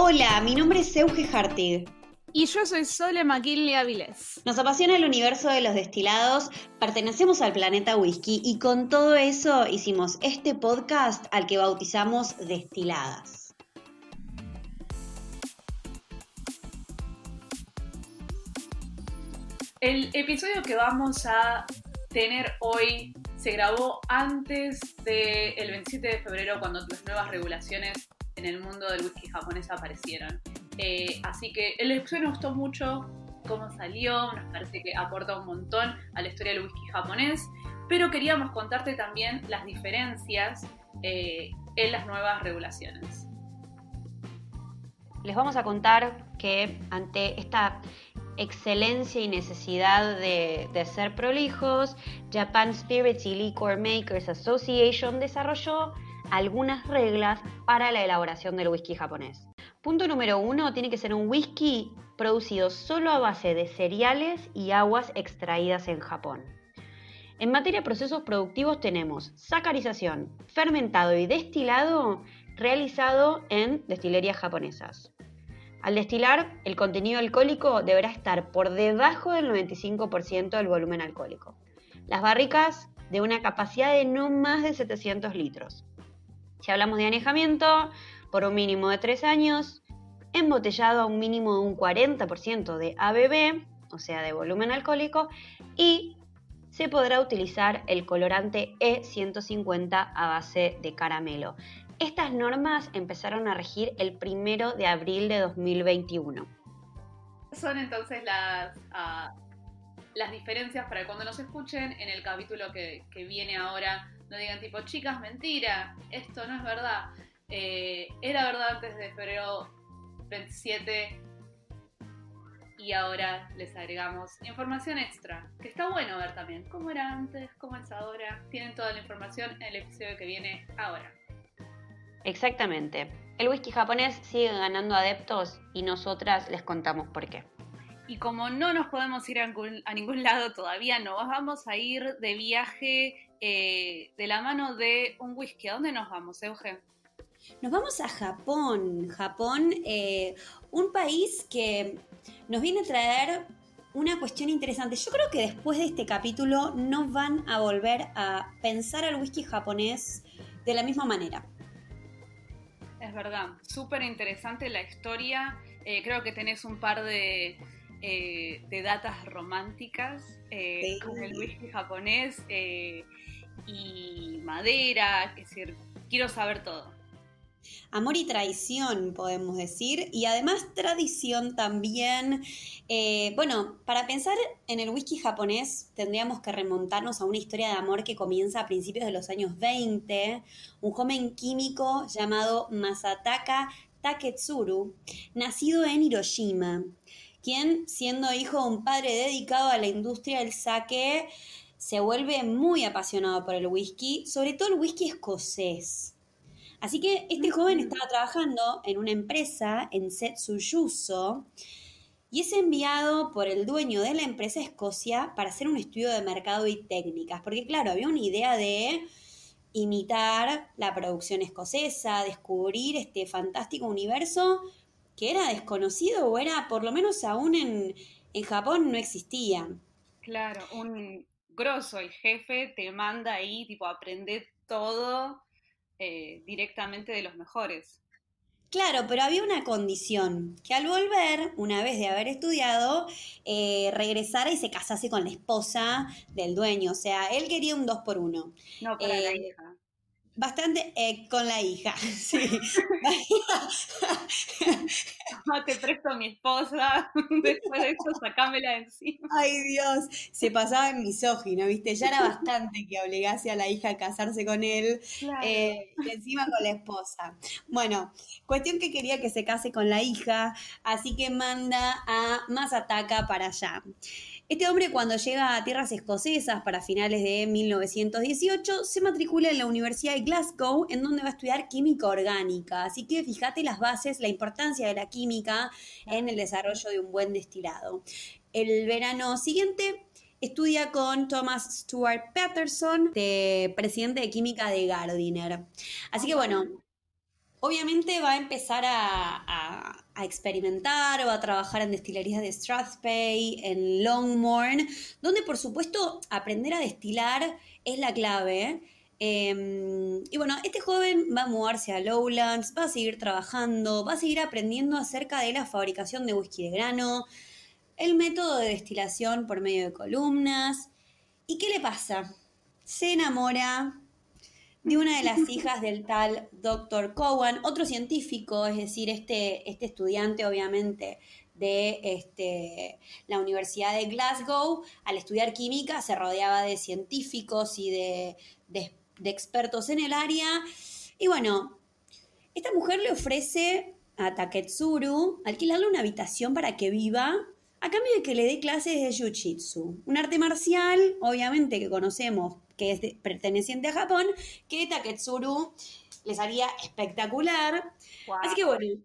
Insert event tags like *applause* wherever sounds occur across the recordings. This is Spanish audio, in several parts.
Hola, mi nombre es Euge Hartig. Y yo soy Sole McKinley Avilés. Nos apasiona el universo de los destilados, pertenecemos al planeta whisky y con todo eso hicimos este podcast al que bautizamos Destiladas. El episodio que vamos a tener hoy se grabó antes del 27 de febrero cuando las nuevas regulaciones en el mundo del whisky japonés aparecieron. Eh, así que el episodio nos gustó mucho cómo salió, nos parece que aporta un montón a la historia del whisky japonés, pero queríamos contarte también las diferencias eh, en las nuevas regulaciones. Les vamos a contar que ante esta excelencia y necesidad de, de, ser prolijos, Japan Spirits y Liquor Makers Association desarrolló algunas reglas para la elaboración del whisky japonés. Punto número uno, tiene que ser un whisky producido solo a base de cereales y aguas extraídas en Japón. En materia de procesos productivos tenemos sacarización, fermentado y destilado realizado en destilerías japonesas. Al destilar, el contenido alcohólico deberá estar por debajo del 95% del volumen alcohólico. Las barricas de una capacidad de no más de 700 litros. Si hablamos de anejamiento, por un mínimo de 3 años, embotellado a un mínimo de un 40% de ABB, o sea, de volumen alcohólico, y se podrá utilizar el colorante E150 a base de caramelo. Estas normas empezaron a regir el primero de abril de 2021. Son entonces las, uh, las diferencias para cuando nos escuchen en el capítulo que viene ahora. No digan tipo, chicas, mentira, esto no es verdad. Eh, era verdad antes de febrero 27 y ahora les agregamos información extra, que está bueno ver también cómo era antes, cómo es ahora. Tienen toda la información en el episodio que viene ahora. Exactamente. El whisky japonés sigue ganando adeptos y nosotras les contamos por qué. Y como no nos podemos ir a ningún lado todavía, nos vamos a ir de viaje eh, de la mano de un whisky. ¿A dónde nos vamos, Euge? Nos vamos a Japón. Japón, eh, un país que nos viene a traer una cuestión interesante. Yo creo que después de este capítulo no van a volver a pensar al whisky japonés de la misma manera. Es verdad, súper interesante la historia. Eh, creo que tenés un par de, eh, de datas románticas eh, con el whisky japonés eh, y madera. Es decir, quiero saber todo. Amor y traición, podemos decir, y además tradición también. Eh, bueno, para pensar en el whisky japonés tendríamos que remontarnos a una historia de amor que comienza a principios de los años 20. Un joven químico llamado Masataka Taketsuru, nacido en Hiroshima, quien, siendo hijo de un padre dedicado a la industria del sake, se vuelve muy apasionado por el whisky, sobre todo el whisky escocés. Así que este joven estaba trabajando en una empresa en Setsuyuso y es enviado por el dueño de la empresa Escocia para hacer un estudio de mercado y técnicas, porque claro, había una idea de imitar la producción escocesa, descubrir este fantástico universo que era desconocido o era, por lo menos aún en, en Japón, no existía. Claro, un grosso, el jefe te manda ahí, tipo, aprender todo eh, directamente de los mejores. Claro, pero había una condición, que al volver, una vez de haber estudiado, eh, regresara y se casase con la esposa del dueño. O sea, él quería un dos por uno. No, para la Eh, hija. Bastante eh, con la hija, *laughs* sí. No, *laughs* te presto a mi esposa, *laughs* después de eso sacámela de encima. Ay Dios, se pasaba en misógino, ¿viste? Ya era bastante que obligase a la hija a casarse con él Claro. eh, y encima con la esposa. Bueno, cuestión que quería que se case con la hija, así que manda a Masataka para allá. Este hombre cuando llega a tierras escocesas para finales de 1918 se matricula en la Universidad de Glasgow en donde va a estudiar química orgánica. Así que fíjate las bases, la importancia de la química en el desarrollo de un buen destilado. El verano siguiente estudia con Thomas Stuart Patterson, de presidente de química de Gardiner. Así que bueno, obviamente va a empezar a, experimentar o a trabajar en destilerías de Strathspey, en Longmorn, donde por supuesto aprender a destilar es la clave. Em, y bueno, este joven va a mudarse a Lowlands, va a seguir trabajando, va a seguir aprendiendo acerca de la fabricación de whisky de grano, el método de destilación por medio de columnas. ¿Y qué le pasa? Se enamora de una de las hijas del tal Dr. Cowan, otro científico, es decir, este, este estudiante obviamente de este, la Universidad de Glasgow, al estudiar química se rodeaba de científicos y de, de, expertos en el área. Y bueno, esta mujer le ofrece a Taketsuru alquilarle una habitación para que viva a cambio de que le dé clases de Jiu-Jitsu, un arte marcial, obviamente que conocemos que es perteneciente a Japón, que Taketsuru les haría espectacular. Así que bueno,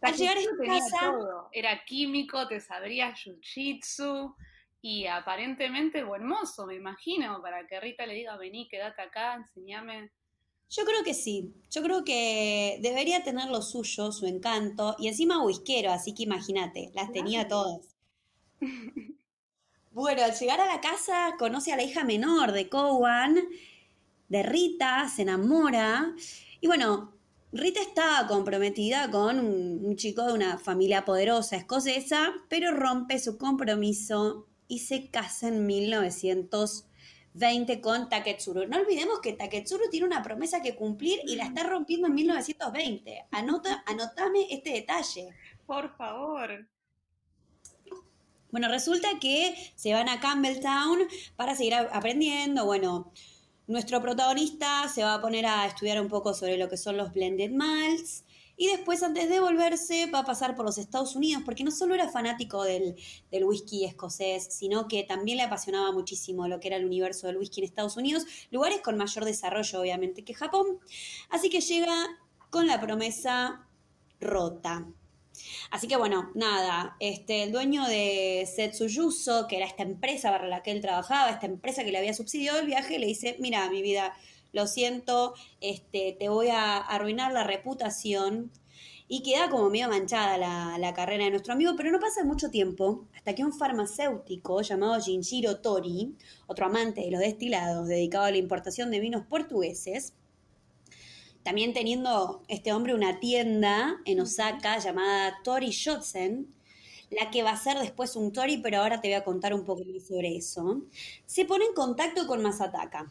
al llegar a esta casa... Era químico, te sabría jiu-jitsu y aparentemente buen mozo, me imagino, para que Rita le diga, vení, quédate acá, enseñame. Yo creo que sí, yo creo que debería tener lo suyo, su encanto, y encima whiskero, así que imagínate, las tenía todas. *laughs* Bueno, al llegar a la casa conoce a la hija menor de Cowan, de Rita, se enamora. Y bueno, Rita estaba comprometida con un, chico de una familia poderosa escocesa, pero rompe su compromiso y se casa en 1920 con Taketsuru. No olvidemos que Taketsuru tiene una promesa que cumplir y la está rompiendo en 1920. Anota, anotame este detalle. Por favor. Bueno, resulta que se van a Campbelltown para seguir aprendiendo. Bueno, nuestro protagonista se va a poner a estudiar un poco sobre lo que son los blended malts. Y después, antes de volverse, va a pasar por los Estados Unidos, porque no solo era fanático del, del, whisky escocés, sino que también le apasionaba muchísimo lo que era el universo del whisky en Estados Unidos, lugares con mayor desarrollo, obviamente, que Japón. Así que llega con la promesa rota. Así que bueno, nada, este, el dueño de Setsuyuso, que era esta empresa para la que él trabajaba, esta empresa que le había subsidiado el viaje, le dice, mira, mi vida, lo siento, este, te voy a arruinar la reputación. Y queda como medio manchada la, la, carrera de nuestro amigo, pero no pasa mucho tiempo hasta que un farmacéutico llamado Jinjiro Tori, otro amante de los destilados dedicado a la importación de vinos portugueses, también teniendo este hombre una tienda en Osaka llamada Tori Shotsen, la que va a ser después un Tori, pero ahora te voy a contar un poco más sobre eso, se pone en contacto con Masataka.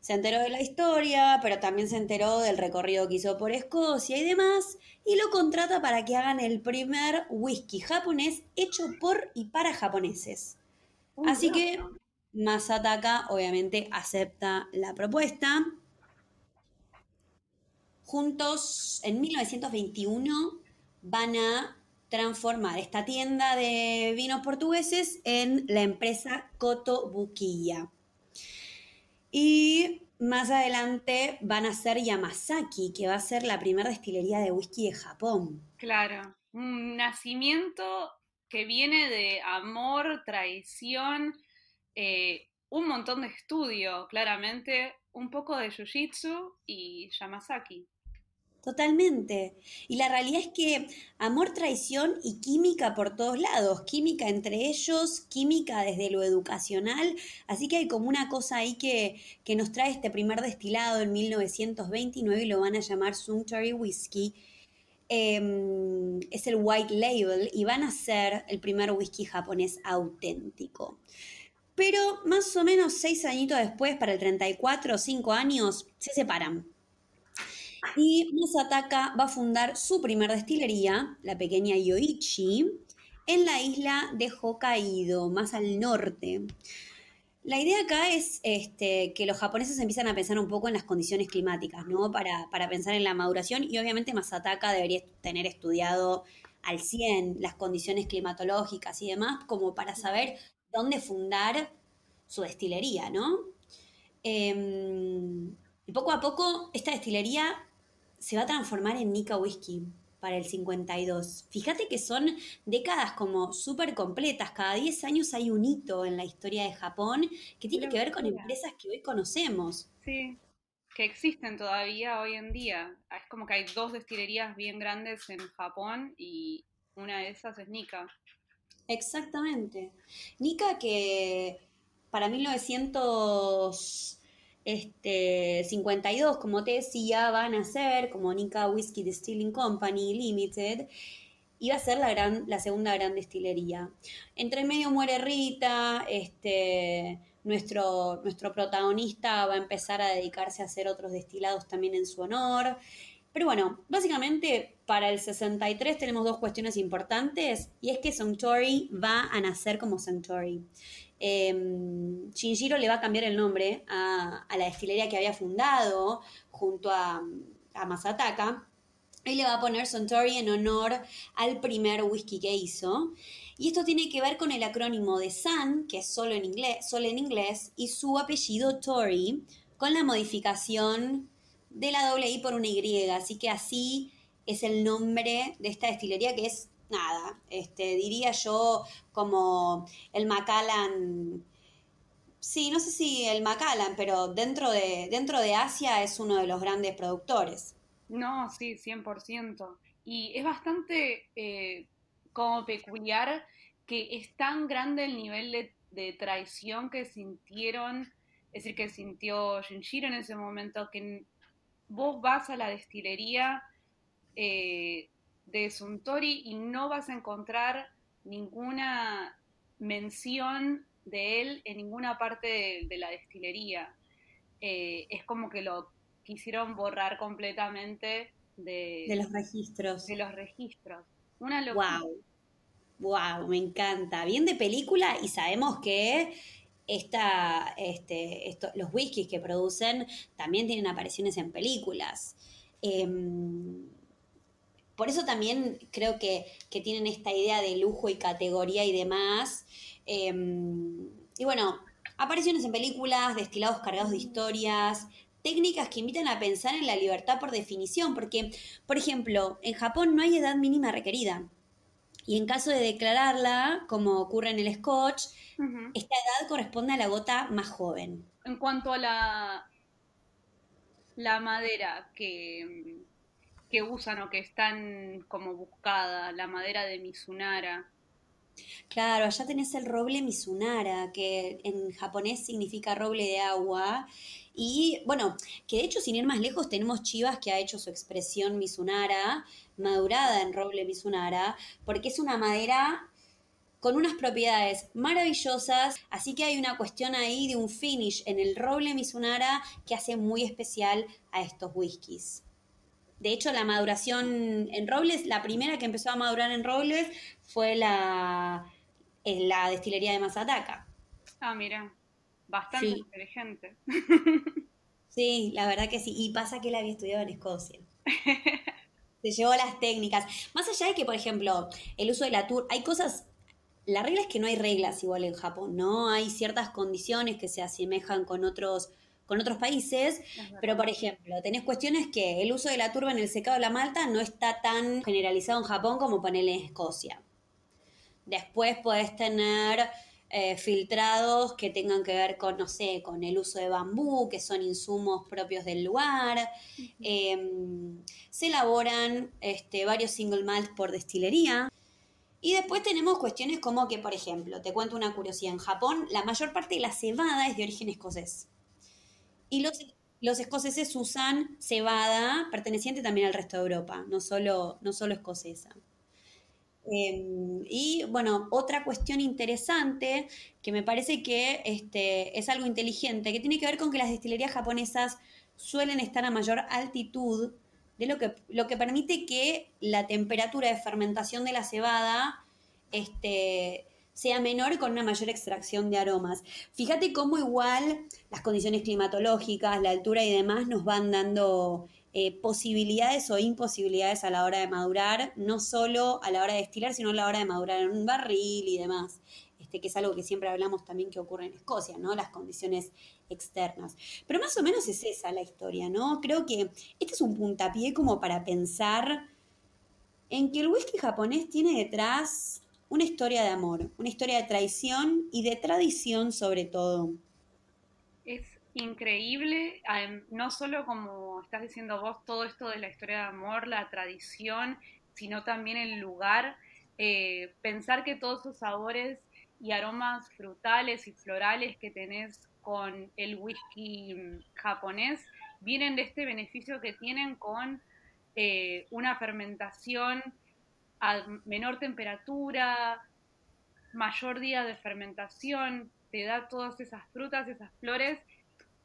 Se enteró de la historia, pero también se enteró del recorrido que hizo por Escocia y demás, y lo contrata para que hagan el primer whisky japonés hecho por y para japoneses. Así que Masataka obviamente acepta la propuesta juntos en 1921 van a transformar esta tienda de vinos portugueses en la empresa Coto Buquilla. Y más adelante van a ser Yamazaki, que va a ser la primera destilería de whisky de Japón. Claro, un nacimiento que viene de amor, traición, eh, un montón de estudio, claramente, un poco de Jiu-Jitsu y Yamazaki. Totalmente. Y la realidad es que amor, traición y química por todos lados, química entre ellos, química desde lo educacional, así que hay como una cosa ahí que, que nos trae este primer destilado en 1929 y lo van a llamar Sunctory Whiskey. Em, es el White Label y van a ser el primer whisky japonés auténtico. Pero más o menos seis añitos después, para el 34 o cinco años, se separan y Masataka va a fundar su primer destilería, la pequeña Yoichi, en la isla de Hokkaido, más al norte. La idea acá es este, que los japoneses empiezan a pensar un poco en las condiciones climáticas, ¿no? Para, para pensar en la maduración y obviamente Masataka debería tener estudiado al 100 las condiciones climatológicas y demás como para saber dónde fundar su destilería, ¿no? Em, y poco a poco esta destilería se va a transformar en Nika Whisky para el 52. Fíjate que son décadas como súper completas. Cada 10 años hay un hito en la historia de Japón que tiene que ver con empresas que hoy conocemos. Sí. que existen todavía hoy en día. Es como que hay dos destilerías bien grandes en Japón y una de esas es Nika. Exactamente. Nika que para 1952, este, como te decía, van a ser como Nika Whiskey Distilling Company Limited iba a ser la, gran, la segunda gran destilería. Entre medio muere Rita, este, nuestro, nuestro protagonista va a empezar a dedicarse a hacer otros destilados también en su honor. Pero bueno, básicamente para el 63 tenemos dos cuestiones importantes y es que Suntory va a nacer como Suntory. Eh, Shinjiro le va a cambiar el nombre a, la destilería que había fundado junto a, Masataka y le va a poner Suntory en honor al primer whisky que hizo. Y esto tiene que ver con el acrónimo de Sun, que es solo en inglés, solo en inglés y su apellido Tory, con la modificación de la doble I por una Y. Así que así es el nombre de esta destilería que es nada, este, diría yo como el Macallan. Sí, no sé si el Macallan, pero dentro de, dentro de Asia es uno de los grandes productores. No, sí, 100%. Y es bastante eh, como peculiar que es tan grande el nivel de, traición que sintieron, es decir, que sintió Shinjiro en ese momento, que vos vas a la destilería eh, de Suntory y no vas a encontrar ninguna mención de él en ninguna parte de, la destilería. Eh, es como que lo quisieron borrar completamente de, los registros. De los registros. Una locura. Wow. Wow, me encanta. Bien de película y sabemos que esta, este, esto, los whiskies que producen también tienen apariciones en películas. Em, por eso también creo que, tienen esta idea de lujo y categoría y demás. Em, y bueno, apariciones en películas, destilados cargados de historias, técnicas que invitan a pensar en la libertad por definición, porque, por ejemplo, en Japón no hay edad mínima requerida. Y en caso de declararla, como ocurre en el Scotch, esta edad corresponde a la gota más joven. En cuanto a la, la madera que, que usan o que están como buscada, la madera de Mizunara, Claro, allá tenés el roble Mizunara, que en japonés significa roble de agua, y bueno, que de hecho, sin ir más lejos, tenemos Chivas que ha hecho su expresión Mizunara, madurada en roble Mizunara, porque es una madera con unas propiedades maravillosas, así que hay una cuestión ahí de un finish en el roble Mizunara que hace muy especial a estos whiskies. De hecho, la maduración en robles, la primera que empezó a madurar en robles fue la, en la destilería de Mazataca. Ah, mira. Bastante inteligente. *laughs* Sí, la verdad que sí. Y pasa que él había estudiado en Escocia. *laughs* Se llevó las técnicas. Más allá de que, por ejemplo, el uso de la tour, hay cosas. La regla es que no hay reglas igual en Japón, ¿no? Hay ciertas condiciones que se asemejan con otros, con otros países, pero por ejemplo, tenés cuestiones que el uso de la turba en el secado de la malta no está tan generalizado en Japón como ponerle en Escocia. Después podés tener eh, filtrados que tengan que ver con, no sé, con el uso de bambú, que son insumos propios del lugar. Em, se elaboran este, varios single malt por destilería. Y después tenemos cuestiones como que, por ejemplo, te cuento una curiosidad, en Japón la mayor parte de la cebada es de origen escocés. Y los, los escoceses usan cebada perteneciente también al resto de Europa, no solo, no solo escocesa. Em, y bueno, otra cuestión interesante que me parece que este, es algo inteligente, que tiene que ver con que las destilerías japonesas suelen estar a mayor altitud, de lo que, lo que permite que la temperatura de fermentación de la cebada este, sea menor con una mayor extracción de aromas. Fíjate cómo igual las condiciones climatológicas, la altura y demás nos van dando eh, posibilidades o imposibilidades a la hora de madurar, no solo a la hora de destilar, sino a la hora de madurar en un barril y demás. Este, que es algo que siempre hablamos también que ocurre en Escocia, ¿no? Las condiciones externas. Pero más o menos es esa la historia, ¿no? Creo que este es un puntapié como para pensar en que el whisky japonés tiene detrás una historia de amor, una historia de traición y de tradición sobre todo. Es increíble, no solo como estás diciendo vos, todo esto de la historia de amor, la tradición, sino también el lugar. Eh, pensar que todos esos sabores y aromas frutales y florales que tenés con el whisky mm, japonés vienen de este beneficio que tienen con eh, una fermentación a menor temperatura, mayor día de fermentación, te da todas esas frutas, esas flores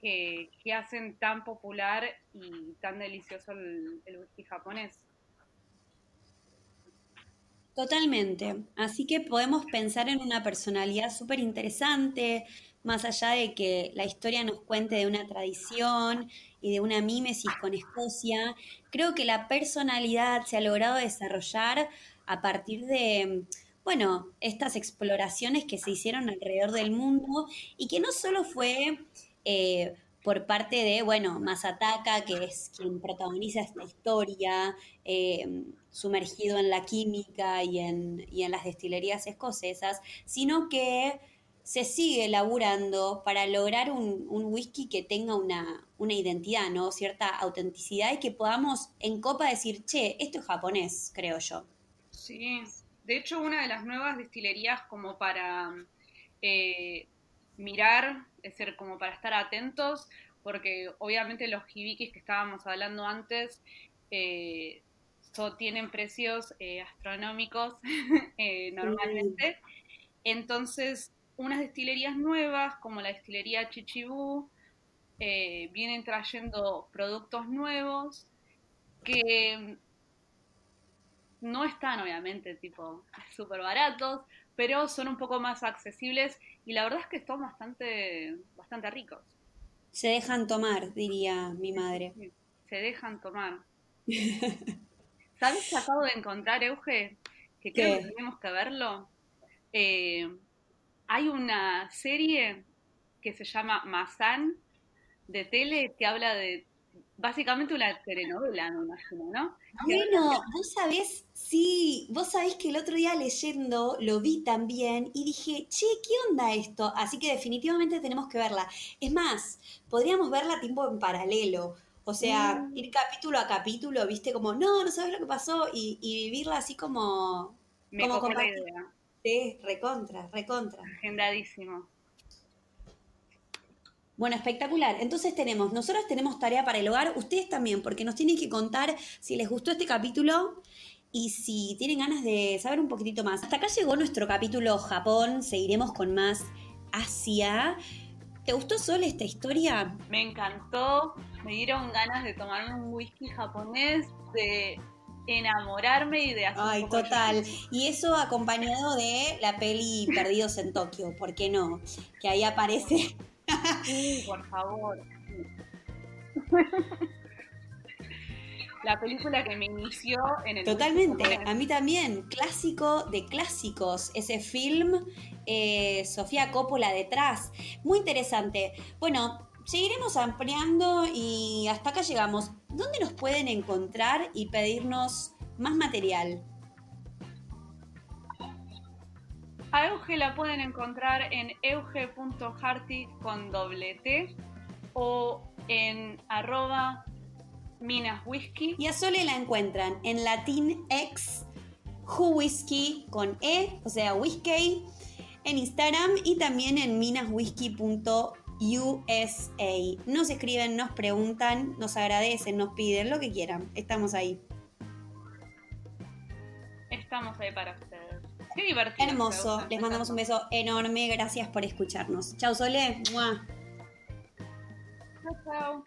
que, hacen tan popular y tan delicioso el, whisky japonés. Totalmente. Así que podemos pensar en una personalidad súper interesante, más allá de que la historia nos cuente de una tradición y de una mímesis con Escocia, creo que la personalidad se ha logrado desarrollar a partir de, bueno, estas exploraciones que se hicieron alrededor del mundo y que no solo fue eh, por parte de, bueno, Masataka, que es quien protagoniza esta historia, eh, sumergido en la química y en, y en las destilerías escocesas, sino que se sigue laburando para lograr un, whisky que tenga una, una, identidad, ¿no? Cierta autenticidad y que podamos en copa decir, che, esto es japonés, creo yo. Sí, de hecho una de las nuevas destilerías como para eh, mirar, es decir, como para estar atentos, porque obviamente los hibikis que estábamos hablando antes eh, tienen precios eh, astronómicos *laughs* eh, normalmente. Entonces, unas destilerías nuevas, como la destilería Chichibú, vienen trayendo productos nuevos que no están obviamente tipo *laughs* súper baratos, pero son un poco más accesibles y la verdad es que están bastante, bastante ricos. Se dejan tomar, diría mi madre. se dejan tomar. *laughs* ¿Sabes qué acabo de encontrar, Euge? Que creo que tenemos que verlo. Eh, hay una serie que se llama Mazán de tele que habla de básicamente una telenovela, me imagino, ¿no? Bueno, vos sabés, sí, vos sabés que el otro día leyendo lo vi también y dije, che, ¿qué onda esto? Así que definitivamente tenemos que verla. Es más, podríamos verla tiempo en paralelo. O sea, mm. ir capítulo a capítulo, viste, como, no, no sabes lo que pasó, y, vivirla así como... Me como idea. Sí, recontra, recontra. Agendadísimo. Bueno, espectacular. Entonces tenemos, nosotros tenemos tarea para el hogar, ustedes también, porque nos tienen que contar si les gustó este capítulo y si tienen ganas de saber un poquitito más. Hasta acá llegó nuestro capítulo Japón, seguiremos con más Asia. ¿Te gustó Sol esta historia? Me encantó, me dieron ganas de tomar un whisky japonés, de enamorarme y de hacer Ay, total. Y eso acompañado de la peli Perdidos en Tokio, ¿por qué no? Que ahí aparece Sí, por favor. *laughs* La película que me inició en el... Totalmente, a mí también, clásico de clásicos, ese film, eh, Sofía Coppola detrás, muy interesante. Bueno, seguiremos ampliando y hasta acá llegamos. ¿Dónde nos pueden encontrar y pedirnos más material? A Euge la pueden encontrar en euge.harty con doble T o en arroba minaswhisky. Y a Sole la encuentran en latinx whisky con E, o sea, whisky, en Instagram y también en minaswhisky.usa. Nos escriben, nos preguntan, nos agradecen, nos piden, lo que quieran. Estamos ahí. Estamos ahí para ustedes. Qué divertido. Hermoso. Les mandamos un beso enorme. Gracias por escucharnos. Chau, Sole. Chao, chao.